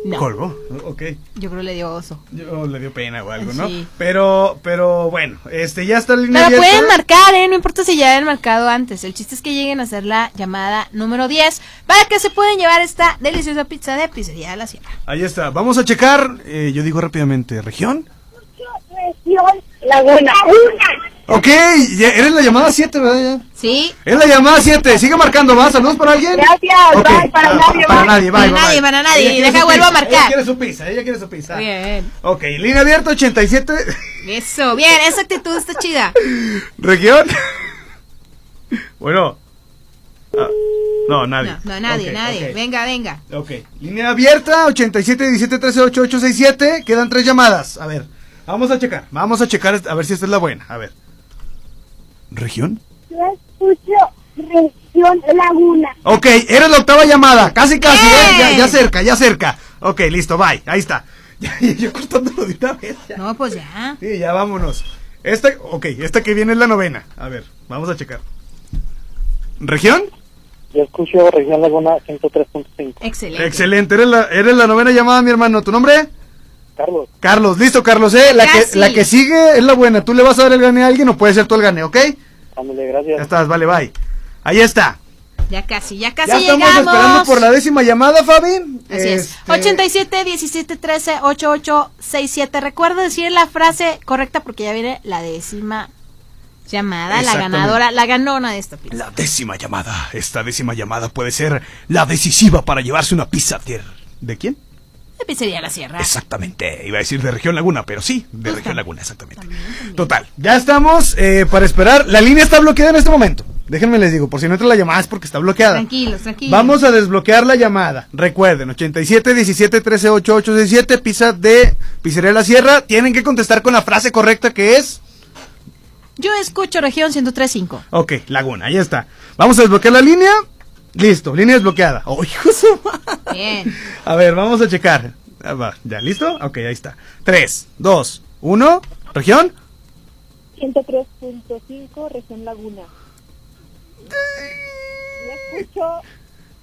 No. Colgo, ok. Yo creo que le dio oso. Yo, le dio pena o algo, ¿no? Sí. Pero, pero bueno, este ya está la línea Pero abierta. pueden marcar, ¿eh? No importa si ya habían marcado antes. El chiste es que lleguen a hacer la llamada número 10 para que se puedan llevar esta deliciosa pizza de pizzería de la sierra. Ahí está, vamos a checar. eh, yo digo rápidamente, ¿región? Región Laguna. Ok, eres la llamada 7, ¿verdad? Ya. Sí. Es la llamada 7, sigue marcando, ¿va? ¿Saludos para alguien? Gracias, Ok, bye, para ah, nadie, Para bye. nadie, bye, Para bye, nadie, para nadie, Ella quiere deja su vuelvo a marcar. Ella quiere su pizza, ella quiere su pizza. Bien. Ok, línea abierta 87. Eso, bien, esa actitud está chida. ¿Región? bueno. Ah, no, nadie. No, no, nadie, Ok, nadie. ok. Venga, venga. Ok, línea abierta 87 17 13 88 67. Quedan tres llamadas. A ver, vamos a checar. Vamos a checar a ver si esta es la buena. A ver. ¿Región? Yo escucho Región Laguna. Ok, eres la octava llamada. Casi, casi, ¿eh? Ya, ya cerca, ya cerca. Ok, listo, bye. Ahí está. Ya, ya, yo cortándolo de una vez. ya. No, pues ya. Sí, ya vámonos. Esta, ok, esta que viene es la novena. A ver, vamos a checar. ¿Región? Yo escucho Región Laguna 103.5. Excelente. Excelente, eres la, eres la novena llamada, mi hermano. ¿Tu nombre? Carlos. Carlos, listo, Carlos, ¿eh? La que, la que sigue es la buena. ¿Tú le vas a dar el gane a alguien o puede ser tú el gane, ok? Ándale, gracias. Ya estás, vale, bye. Ahí está. Ya casi, ya casi ya estamos llegamos. esperando por la décima llamada, Fabi. Así es. Este, 87 17 13 88 67. Recuerda decir la frase correcta porque ya viene la décima llamada, la ganadora, la ganona de esta pizza. La décima llamada. Esta décima llamada puede ser la decisiva para llevarse una pizza. ¿De quién? De pizzería La Sierra. Exactamente. Iba a decir de Región Laguna, pero sí, de Región Laguna, exactamente. Total. Ya estamos eh, para esperar. La línea está bloqueada en este momento. Déjenme les digo, por si no entra la llamada es porque está bloqueada. Tranquilos, tranquilos. Vamos a desbloquear la llamada. Recuerden, 87 17 13 88 67, pizza de Pizzería La Sierra. Tienen que contestar con la frase correcta que es. Yo escucho región 1035. Ok, Laguna, ahí está. Vamos a desbloquear la línea. Listo, línea desbloqueada. ¡Oh, hijo de su madre! Bien. A ver, vamos a checar. Ah, va, ¿Ya listo? Ok, ahí está. 3, 2, 1. ¿Región? 103.5 Región Laguna. Yo escucho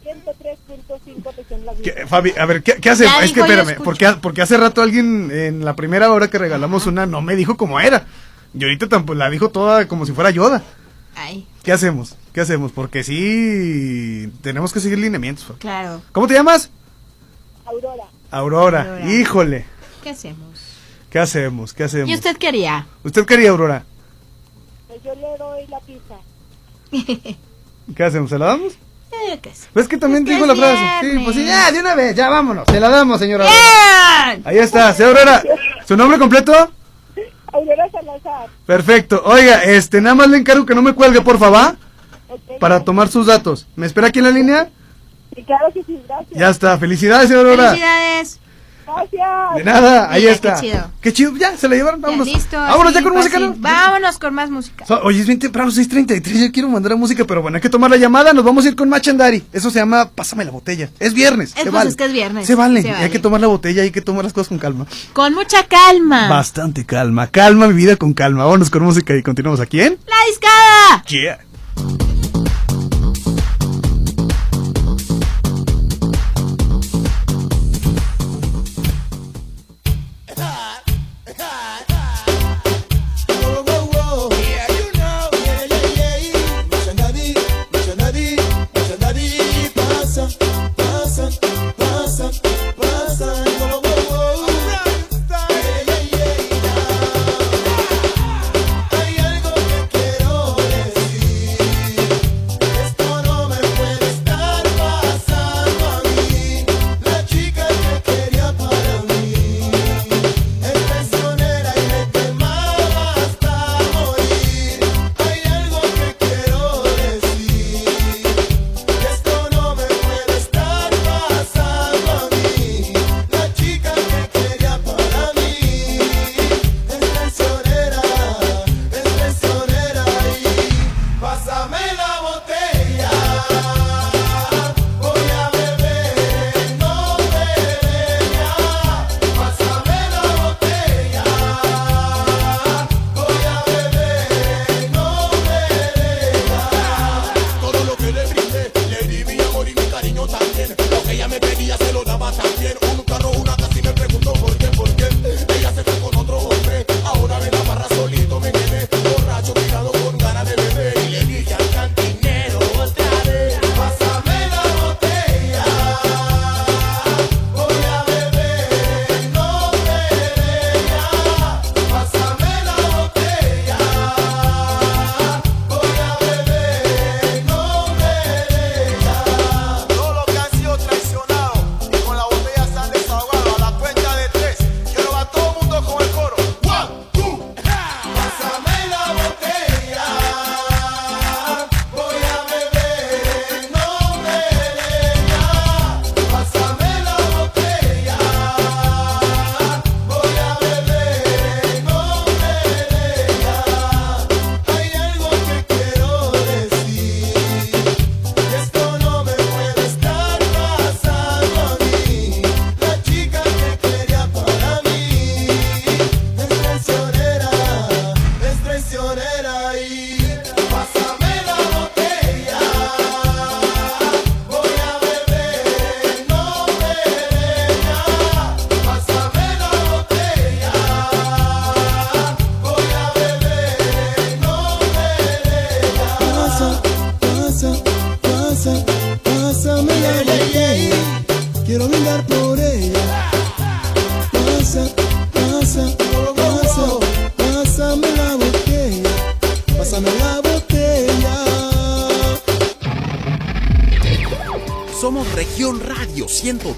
103.5 Región Laguna. ¿Qué, Fabi, a ver, ¿qué, qué hacemos? Ya Es que espérame, porque, porque hace rato alguien en la primera hora que regalamos una no me dijo cómo era. Y ahorita tampoco la dijo toda como si fuera Yoda. Ay, ¿Qué hacemos? ¿Qué hacemos? Porque sí, tenemos que seguir lineamientos. Claro. ¿Cómo te llamas? Aurora. Aurora. Aurora. Híjole. ¿Qué hacemos? ¿Qué hacemos? ¿Qué hacemos? ¿Y usted qué haría? ¿Usted quería Aurora? Pues yo le doy la pizza. ¿Qué hacemos? ¿Se la damos? Eh, ¿Qué es? ¿Ves que también Es que dijo es la frase? Sí, pues sí, ya, de una vez, ya vámonos. Se la damos, señora. ¡Bien! Ahí está, señora Aurora. ¿Su nombre completo? Aurora Salazar. Perfecto. Oiga, este, nada más le encargo que no me cuelgue, por favor, para tomar sus datos. ¿Me espera aquí en la línea? Sí, claro gracias. Ya está, felicidades, señora. Felicidades. Gracias. De nada, ahí está. Qué chido. Qué chido, ya, se la llevaron, vámonos. Ya, listo, vámonos ya con pues música. ¿no? Vámonos con más música. Oye, es bien temprano, 6.33, yo quiero mandar a música, pero bueno, hay que tomar la llamada, nos vamos a ir con Machandari. Eso se llama Pásame la botella. Es viernes. Es, se pues que es viernes. Se vale. se. Hay que tomar la botella, hay que tomar las cosas con calma. Con mucha calma. Bastante calma. Calma mi vida con calma. Vámonos con música y continuamos aquí en... La discada. Yeah.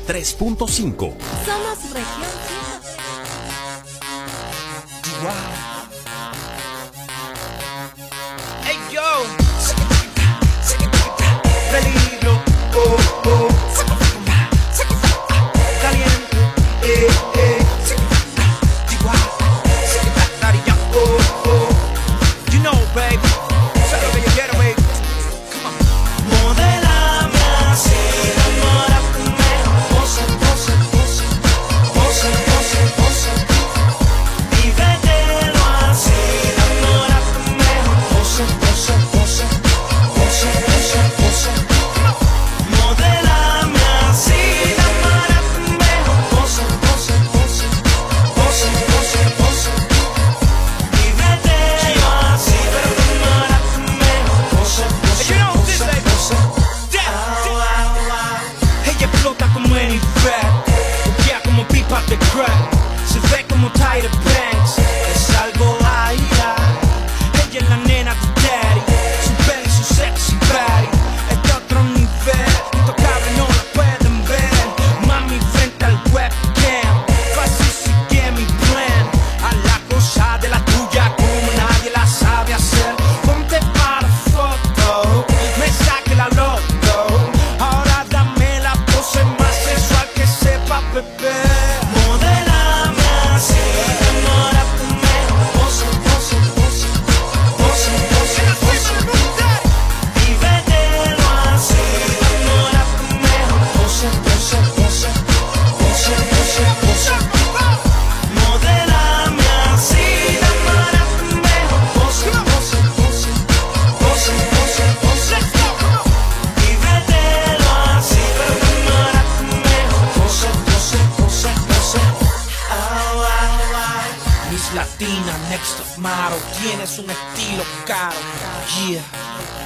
3.5. Somos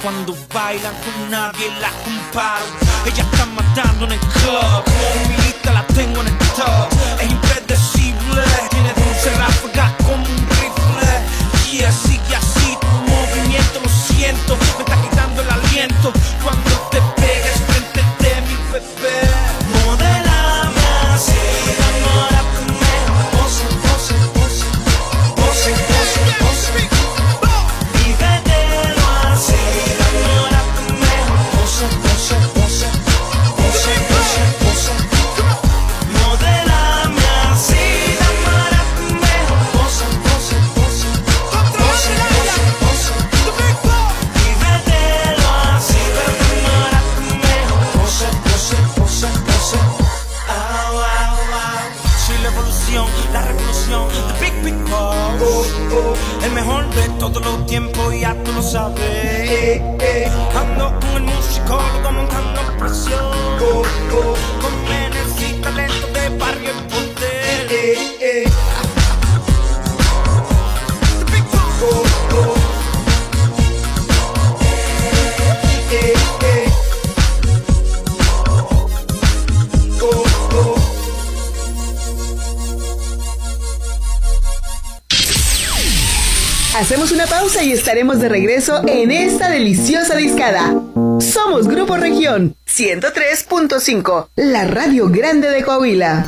Cuando bailan con nadie la comparo. Ella está matando en el club. Mi lista la tengo en el top. Es impredecible. Tiene dulce ráfaga como un rifle. Yeah, sigue así tu movimiento, lo siento. Me está quitando el aliento. Pausa y estaremos de regreso en esta deliciosa discada. Somos Grupo Región 103.5, la radio grande de Coahuila.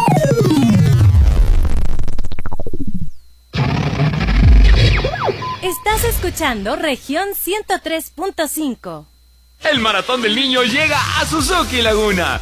Estás escuchando región 103.5. El maratón del niño llega a Suzuki Laguna.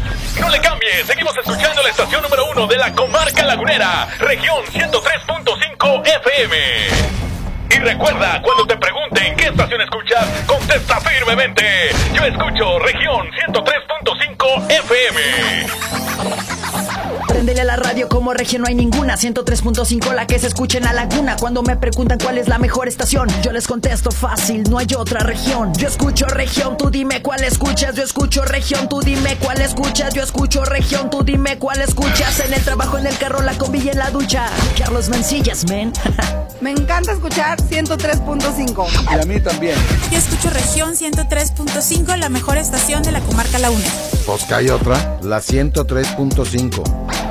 No le cambie, seguimos escuchando la estación número uno de la comarca lagunera, región 103.5 FM. Y recuerda, cuando te pregunten qué estación escuchas, contesta firmemente. Yo escucho región 103.5 FM. Préndele a la radio como región no hay ninguna. 103.5 la que se escucha en la laguna. Cuando me preguntan cuál es la mejor estación Yo les contesto fácil, no hay otra región. Yo escucho región, tú dime cuál escuchas. Yo escucho región, tú dime cuál escuchas. Yo escucho región, tú dime cuál escuchas. En el trabajo, en el carro, la combi y en la ducha. Carlos Mencillas, men. Me encanta escuchar 103.5 Y a mí también. Yo escucho región 103.5 la mejor estación de la comarca Laguna Pues que hay otra, la 103.5 Post,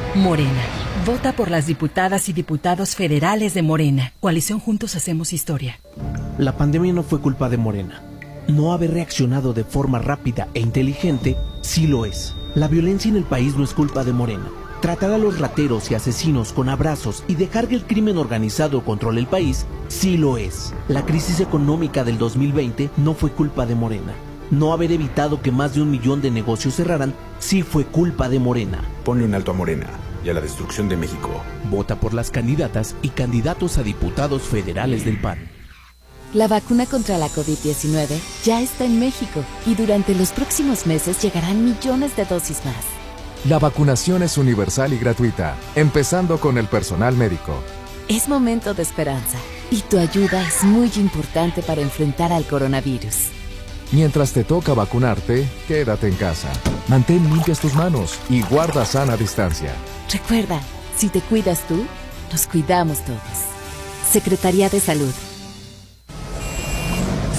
Morena. Vota por las diputadas y diputados federales de Morena. Coalición Juntos Hacemos Historia. La pandemia no fue culpa de Morena. No haber reaccionado de forma rápida e inteligente sí lo es. La violencia en el país no es culpa de Morena. Tratar a los rateros y asesinos con abrazos y dejar que el crimen organizado controle el país sí lo es. La crisis económica del 2020 no fue culpa de Morena. No haber evitado que más de un millón de negocios cerraran sí fue culpa de Morena. Ponle un alto a Morena y a la destrucción de México. Vota por las candidatas y candidatos a diputados federales del PAN. La vacuna contra la COVID-19 ya está en México y durante los próximos meses llegarán millones de dosis más. La vacunación es universal y gratuita, empezando con el personal médico. Es momento de esperanza y tu ayuda es muy importante para enfrentar al coronavirus. Mientras te toca vacunarte, quédate en casa. Mantén limpias tus manos y guarda sana distancia. Recuerda, si te cuidas tú, nos cuidamos todos. Secretaría de Salud.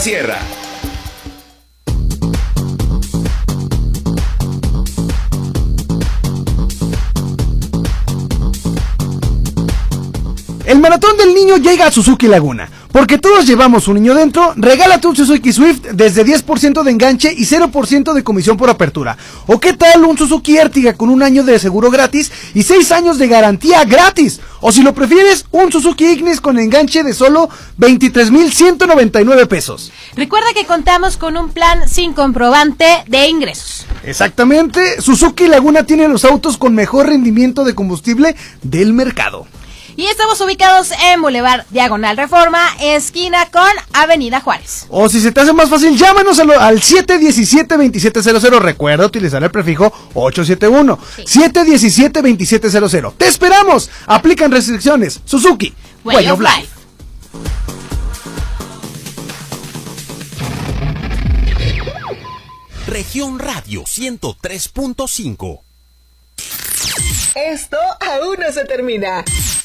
Sierra. El maratón del niño llega a Suzuki Laguna. Porque todos llevamos un niño dentro, regálate un Suzuki Swift desde 10% de enganche y 0% de comisión por apertura. ¿O qué tal un Suzuki Ertiga con un año de seguro gratis y 6 años de garantía gratis? O si lo prefieres, un Suzuki Ignis con enganche de solo 23,199 pesos. Recuerda que contamos con un plan sin comprobante de ingresos. Exactamente, Suzuki Laguna tiene los autos con mejor rendimiento de combustible del mercado. Y estamos ubicados en Boulevard Diagonal Reforma, esquina con Avenida Juárez. O si se te hace más fácil, llámanos al, al 717-2700. Recuerda utilizar el prefijo 871. 717-2700. ¡Te esperamos! Aplican restricciones. Suzuki. Way, of life. Región Radio 103.5. Esto aún no se termina.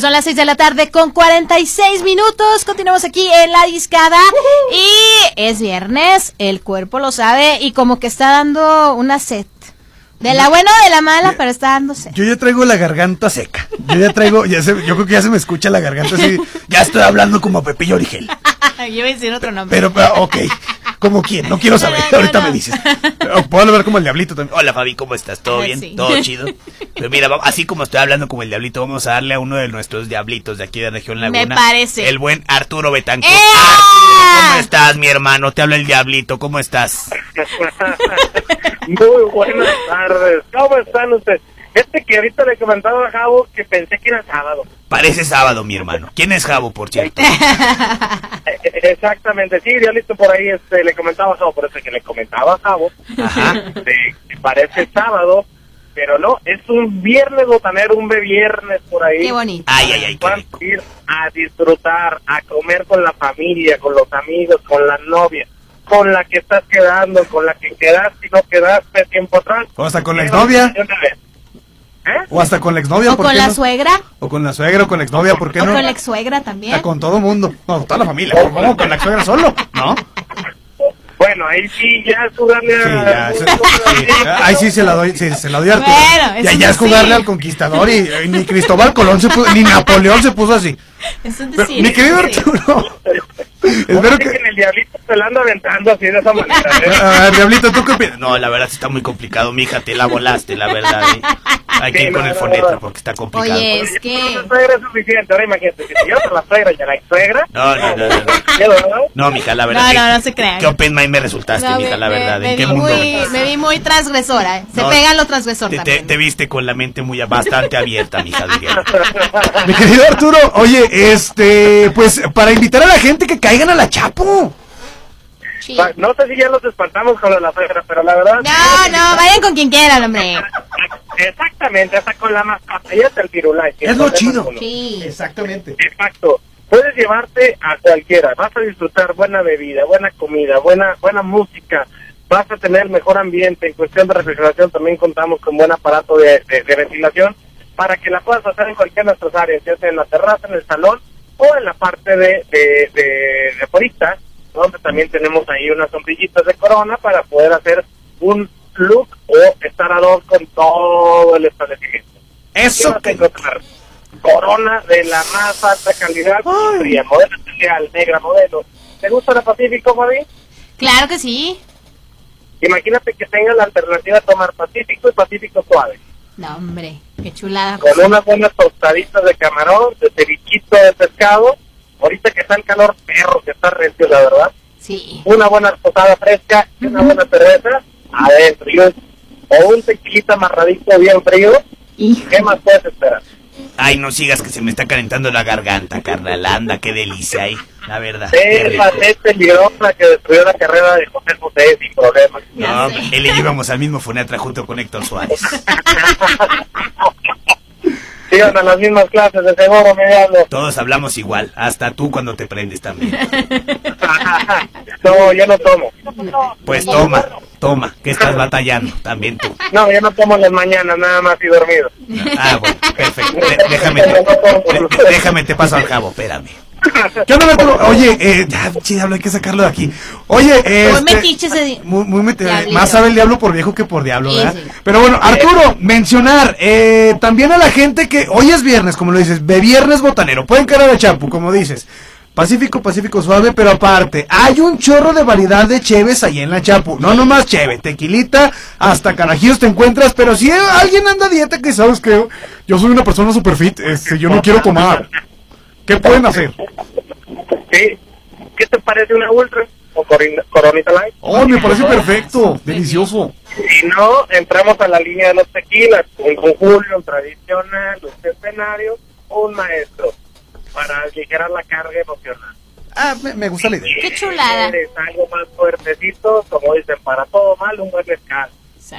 Son las 6 de la tarde con 46 minutos. Continuamos aquí en la discada. Y es viernes, el cuerpo lo sabe y como que está dando una sed. De la buena o de la mala, pero está dando sed. Yo ya traigo la garganta seca. Yo ya traigo, ya se- yo creo que ya se me escucha la garganta así. Ya estoy hablando como Pepillo Origel. Yo iba a decir otro nombre. Pero, pero, ok. ¿Como quién? No quiero saber. Ahorita me dices. O Puedo hablar como el diablito también. Hola Fabi, ¿cómo estás? ¿Todo bien? sí. ¿Todo chido? Pero mira, así como estoy hablando como el diablito, vamos a darle a uno de nuestros diablitos de aquí de Región Laguna. Me parece. El buen Arturo Betancourt. ¡Eh! Arturo, ¿cómo estás, mi hermano? Te habla el diablito, ¿cómo estás? Muy buenas tardes. ¿Cómo están ustedes? Este que ahorita le comentaba a Javo que pensé que era sábado. Parece sábado, mi hermano. ¿Quién es Jabo, por cierto? Eh, Exactamente, sí, ya listo por ahí este, le comentaba a Javo, por eso que le comentaba a Javo de que parece sábado, pero no, es un viernes botanero, un viernes por ahí. Qué bonito. Ay, ay, ay. Van a ir a disfrutar, a comer con la familia, con los amigos, con la novia, con la que estás quedando, con la que quedaste y no quedaste tiempo atrás. O hasta con la exnovia. De una vez. O hasta con la exnovia. O ¿por con qué la no? suegra. O con la suegra o con la exnovia, ¿por qué O no? con la ex suegra también. Ah, Con todo mundo. No, toda la familia. ¿Cómo con la suegra solo? ¿No? Bueno, ahí sí ya es jugarle Sí, a... ya, eso- sí. Ahí sí se la doy, sí, se la doy a Arturo. Bueno, ya, eso ya es sí. jugarle al conquistador y, y ni Cristóbal Colón se puso, ni Napoleón se puso así. Es un Pero, decir, mi querido decir. Arturo, espero que... que... en el diablito se la anda aventando así de esa manera. ¿eh? A ver, Diablito, ¿tú qué opinas? No, la verdad sí está muy complicado, mija, te la volaste, la verdad. ¿eh? Hay que Sí, ir con no, el no, fonetra no. porque está complicado. Oye, es que... la suegra es suficiente, ahora imagínate, si yo la suegra y a la suegra... No, no, no, no. no. ¿qué, mija, la verdad. No, que- no, no se crean. ¿Qué open mind me resultaste, No, mija, me- la me- verdad? Me, ¿En qué vi mundo? muy, me vi muy transgresora. ¿eh? Se No. pega lo transgresor Te, te, también. te viste con la mente muy bastante abierta, mija, diría. Mi querido Arturo, oye, este, pues para invitar a la gente que caigan a la Chapo. Sí. No sé si ya los espantamos con la suegra, pero la verdad... No, no, vayan con quien quieran, hombre. Exactamente, hasta con la mascota, y hasta el pirulay. Es lo chido. Sí. Exactamente. Exacto. Puedes llevarte a cualquiera. Vas a disfrutar buena bebida, buena comida, buena buena música. Vas a tener mejor ambiente. En cuestión de refrigeración también contamos con buen aparato de, de- de ventilación para que la puedas hacer en cualquiera de nuestras áreas, ya sea en la terraza, en el salón o en la parte de, de, de, de donde también tenemos ahí unas sombrillitas de corona para poder hacer un look o estar ad hoc con todo el establecimiento. Eso ¿Qué vas a encontrar? Corona de la más alta calidad, fría, modelo especial, negra modelo. ¿Te gusta la Pacífico, Fabi? Claro que sí. Imagínate que tengas la alternativa de tomar Pacífico y Pacífico suave. No, hombre, qué chulada. con José. unas buenas tostaditas de camarón, de cevichito de pescado. Ahorita que está el calor perro, que está recio, la verdad. Sí. Una buena tostada fresca y una buena cerveza adentro. O un tequilita amarradito bien frío. ¿Qué más puedes esperar? Ay, no sigas que se me está calentando la garganta, carnal. Anda, qué delicia ahí, la verdad. rico. Esa es peligrosa que destruyó la carrera de José José sin problemas. No, él le íbamos al mismo Funatra junto con Héctor Suárez. Iban a las mismas clases de seguro, me. Todos hablamos igual, hasta tú cuando te prendes también. No, yo no tomo. Pues toma, toma, que estás batallando, también tú. No, yo no tomo las mañanas, nada más y dormido. Ah, bueno, perfecto. De- déjame, te, déjame, te paso al cabo, espérame. ¿Qué onda, Arturo? Oye, eh, ya, diablo, hay que sacarlo de aquí. Oye, eh. Muy metiche ese di- Muy, más sabe el diablo por viejo que por diablo, Sí, ¿verdad? sí. Pero bueno, Arturo, mencionar eh, también a la gente que hoy es viernes, como lo dices, de viernes botanero. Pueden caer a la chapu, como dices. Pacífico, Pacífico suave, pero aparte, hay un chorro de variedad de cheves ahí en la Chapu. No nomás cheve, tequilita, hasta carajillos te encuentras, pero si alguien anda a dieta que sabes que yo soy una persona super fit, este, yo no quiero tomar. ¿Qué pueden hacer? Sí. ¿Qué te parece una ultra o coronita light? Oh, me parece perfecto, delicioso. Si no, entramos a la línea de los tequilas. Un conjunto, un tradicional, un centenario o un maestro. Para aligerar la carga emocional. Ah, me, me gusta la idea. Qué chulada. Es algo más fuertecito, como dicen, para todo mal, un buen mezcal.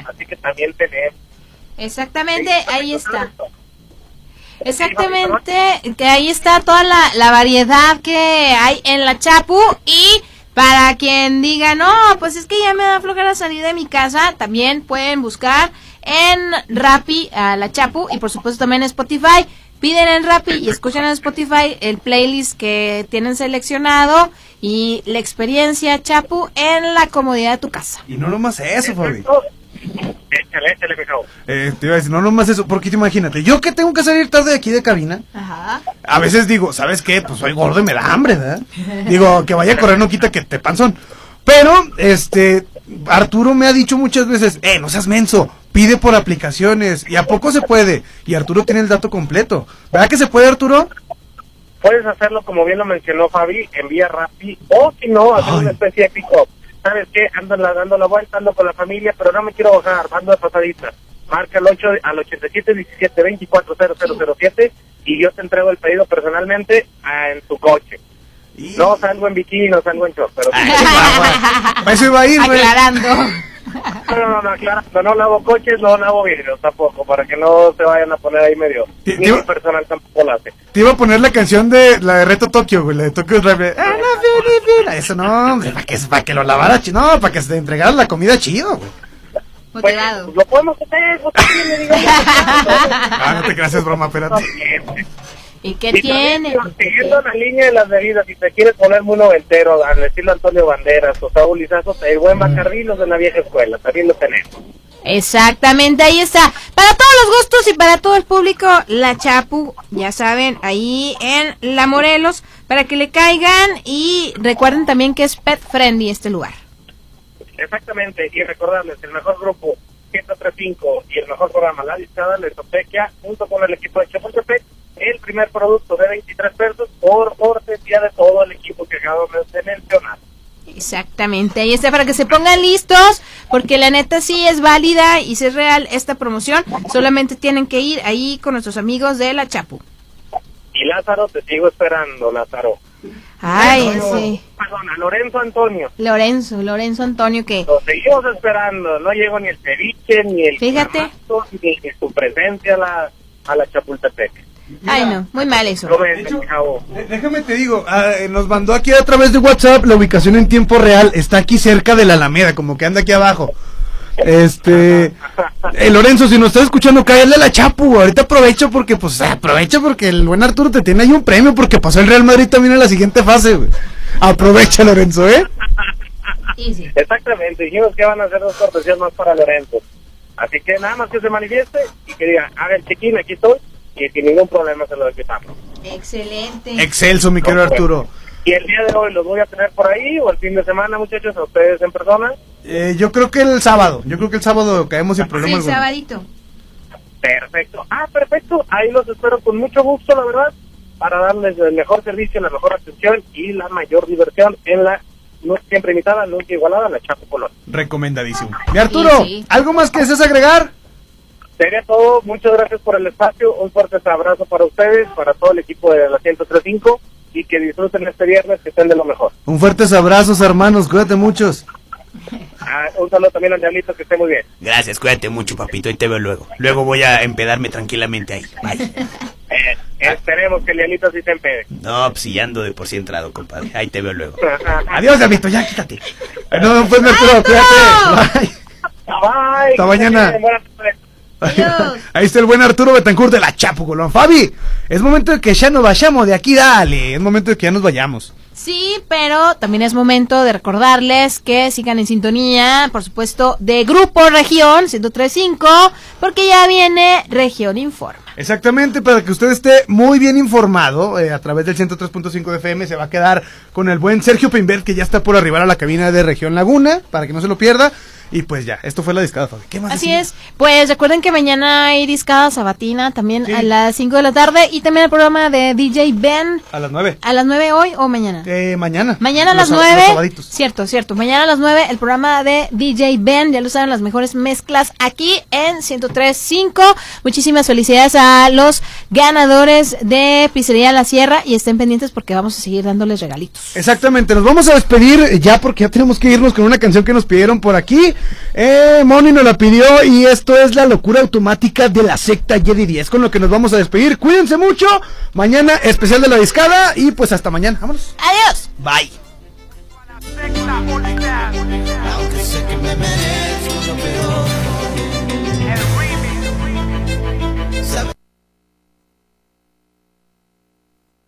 Así que también tenemos. Exactamente, ahí está. Exactamente, que ahí está toda la, la variedad que hay en la Chapu y para quien diga, no, pues es que ya me da flojera salir de mi casa, también pueden buscar en Rappi a la Chapu y por supuesto también en Spotify. Piden en Rappi y escuchan en Spotify el playlist que tienen seleccionado y la experiencia Chapu en la comodidad de tu casa. Y no nomás eso, Fabi. Échale, échale, mijo. Eh, te iba a decir, no nomás eso, porque te imagínate, yo que tengo que salir tarde de aquí de cabina, Ajá. a veces digo, ¿sabes qué? Pues soy gordo y me da hambre, ¿verdad? Digo, que vaya a correr no quita que te panzón. Pero, este, Arturo me ha dicho muchas veces, eh, no seas menso, pide por aplicaciones, y a poco se puede, y Arturo tiene el dato completo. ¿Verdad que se puede, Arturo? Puedes hacerlo como bien lo mencionó Fabi, envía Rappi o si no, hacer una especie de pick-up. ¿Sabes qué? Ando la- dando la vuelta, ando con la familia, pero no me quiero bajar, ando de pasadita. Marca al 8, al 87 17 24 0007 y yo te entrego el pedido personalmente ah, en tu coche. No salgo en bikini, no salgo en short, pero... Para eso iba a ir. Aclarando. No, no, no, aclarando, no lavo coches, no lavo vidrios tampoco, para que no se vayan a poner ahí medio... Ni mi personal tampoco lo hace. Te iba a poner la canción de la de Reto Tokio, güey, la de Tokyo Drive. Ah, no, bien, bien. Eso no, para que, para que lo lavara, no, para que se te entregara la comida chido, güey. Motivado. Lo podemos hacer, pues, también le digo. Ah, no te creas, es broma, espérate. ¿Y qué Y tiene? también, Siguiendo la línea de las bebidas, si te quieres poner muy noventero, al estilo Antonio Banderas o Saúl Lizazo, el buen Bacardí, los de la vieja escuela, también lo tenemos. Exactamente, ahí está. Para todos los gustos y para todo el público, la Chapu, ya saben, ahí en La Morelos, para que le caigan y recuerden también que es pet friendly este lugar. Exactamente, y recordarles, el mejor grupo 135 y el mejor programa La Discada les obsequia, junto con el equipo de Chapultepec, el primer producto de 23 pesos por cortesía de todo el equipo que acabo de mencionar. Exactamente, ahí está para que se pongan listos, porque la neta sí es válida y si es real esta promoción, solamente tienen que ir ahí con nuestros amigos de la Chapu. Y Lázaro, te sigo esperando, Lázaro. Ay, Antonio, sí. Perdona, Lorenzo Antonio. Lorenzo, Lorenzo Antonio que... Lo seguimos esperando, no llegó ni el ceviche, ni el Fíjate. ni su presencia a la, a la Chapultepec. Ay, no, muy mal eso. Déjame te digo, ah, eh, nos mandó aquí a través de WhatsApp la ubicación en tiempo real. Está aquí cerca de la Alameda, como que anda aquí abajo. Este, eh, Lorenzo, si nos estás escuchando, cállale a la Chapu. Ahorita aprovecho porque, pues, aprovecha porque el buen Arturo te tiene ahí un premio porque pasó el Real Madrid también en la siguiente fase. Aprovecha, Lorenzo, ¿eh? Exactamente, dijimos que van a hacer dos cortesías más para Lorenzo. Así que nada más que se manifieste y que diga, haga el check-in, aquí estoy, y sin ningún problema se lo quitamos. Excelente. Excelso, mi querido Arturo. Y el día de hoy los voy a tener por ahí, o el fin de semana, muchachos, a ustedes en persona. Eh, yo creo que el sábado, yo creo que el sábado caemos sin Sí, problema el alguno. sabadito. Perfecto. Ah, perfecto. Ahí los espero con mucho gusto, la verdad, para darles el mejor servicio, la mejor atención y la mayor diversión en la no siempre imitada, nunca igualada, la Chapo Colón. Recomendadísimo. Mi Arturo, ¿algo más que desees agregar? Sería todo. Muchas gracias por el espacio. Un fuerte abrazo para ustedes, para todo el equipo de la 1035 y que disfruten este viernes, que estén de lo mejor. Un fuertes abrazos, hermanos. Cuídate muchos. Ah, un saludo también al Diablito, que esté muy bien. Gracias, cuídate mucho, papito, y te veo luego. Luego voy a empedarme tranquilamente ahí. Bye. Eh, esperemos que el Diablito sí se empede. No, pues si ya ando de por sí entrado, compadre. Ahí te veo luego. Adiós, Diablito, ya quítate. No, pues mi Arturo, cuídate. Bye. Bye. Hasta mañana. Buenas tardes. Ahí está el buen Arturo Betancourt de la Chapo Colón. Fabi, es momento de que ya nos vayamos de aquí, dale. Es momento de que ya nos vayamos. Sí, pero también es momento de recordarles que sigan en sintonía, por supuesto, de Grupo Región 1035, porque ya viene Región Informa. Exactamente, para que usted esté muy bien informado eh, a través del 103.5 de FM, se va a quedar con el buen Sergio Peinbert, que ya está por arribar a la cabina de Región Laguna, para que no se lo pierda. Y pues ya, esto fue la discada, Fabi. ¿Qué más Así decimos? es. Pues recuerden que mañana hay discada sabatina también a las 5 de la tarde y también el programa de DJ Ben A las 9. a las 9 hoy o mañana. Eh, mañana. Mañana a las sab- los 9. sabaditos. Cierto, cierto. Mañana a las 9 el programa de DJ Ben. Ya lo saben, las mejores mezclas aquí en 103.5. Muchísimas felicidades a los ganadores de Pizzería La Sierra y estén pendientes porque vamos a seguir dándoles regalitos. Exactamente, nos vamos a despedir ya porque ya tenemos que irnos con una canción que nos pidieron por aquí. Eh, Moni nos la pidió y esto es la locura automática de la secta Jedi 10, con lo que nos vamos a despedir. Cuídense mucho, mañana especial de la discada y pues hasta mañana. Vámonos. Adiós. Bye. Aunque sé que me merezco lo peor